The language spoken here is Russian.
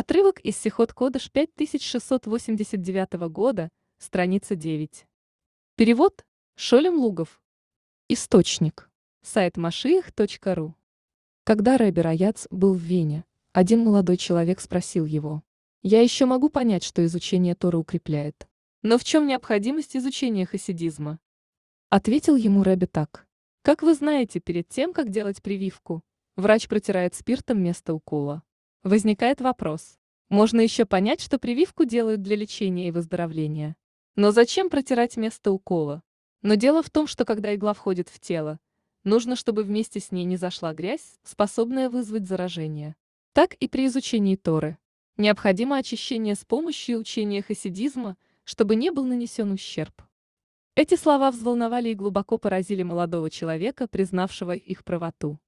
Отрывок из Сихот Кодыш 5689 года, страница 9. Перевод Шолем Лугов. Источник. Сайт машиих.ру. Когда Рэбби Раяц был в Вене, один молодой человек спросил его, «Я еще могу понять, что изучение Торы укрепляет. Но в чем необходимость изучения хасидизма?» Ответил ему Рэбби так. «Как вы знаете, перед тем, как делать прививку, врач протирает спиртом место укола. Возникает вопрос. Можно еще понять, что прививку делают для лечения и выздоровления. Но зачем протирать место укола? Но дело в том, что когда игла входит в тело, нужно, чтобы вместе с ней не зашла грязь, способная вызвать заражение. Так и при изучении Торы. Необходимо очищение с помощью учения хасидизма, чтобы не был нанесен ущерб. Эти слова взволновали и глубоко поразили молодого человека, признавшего их правоту.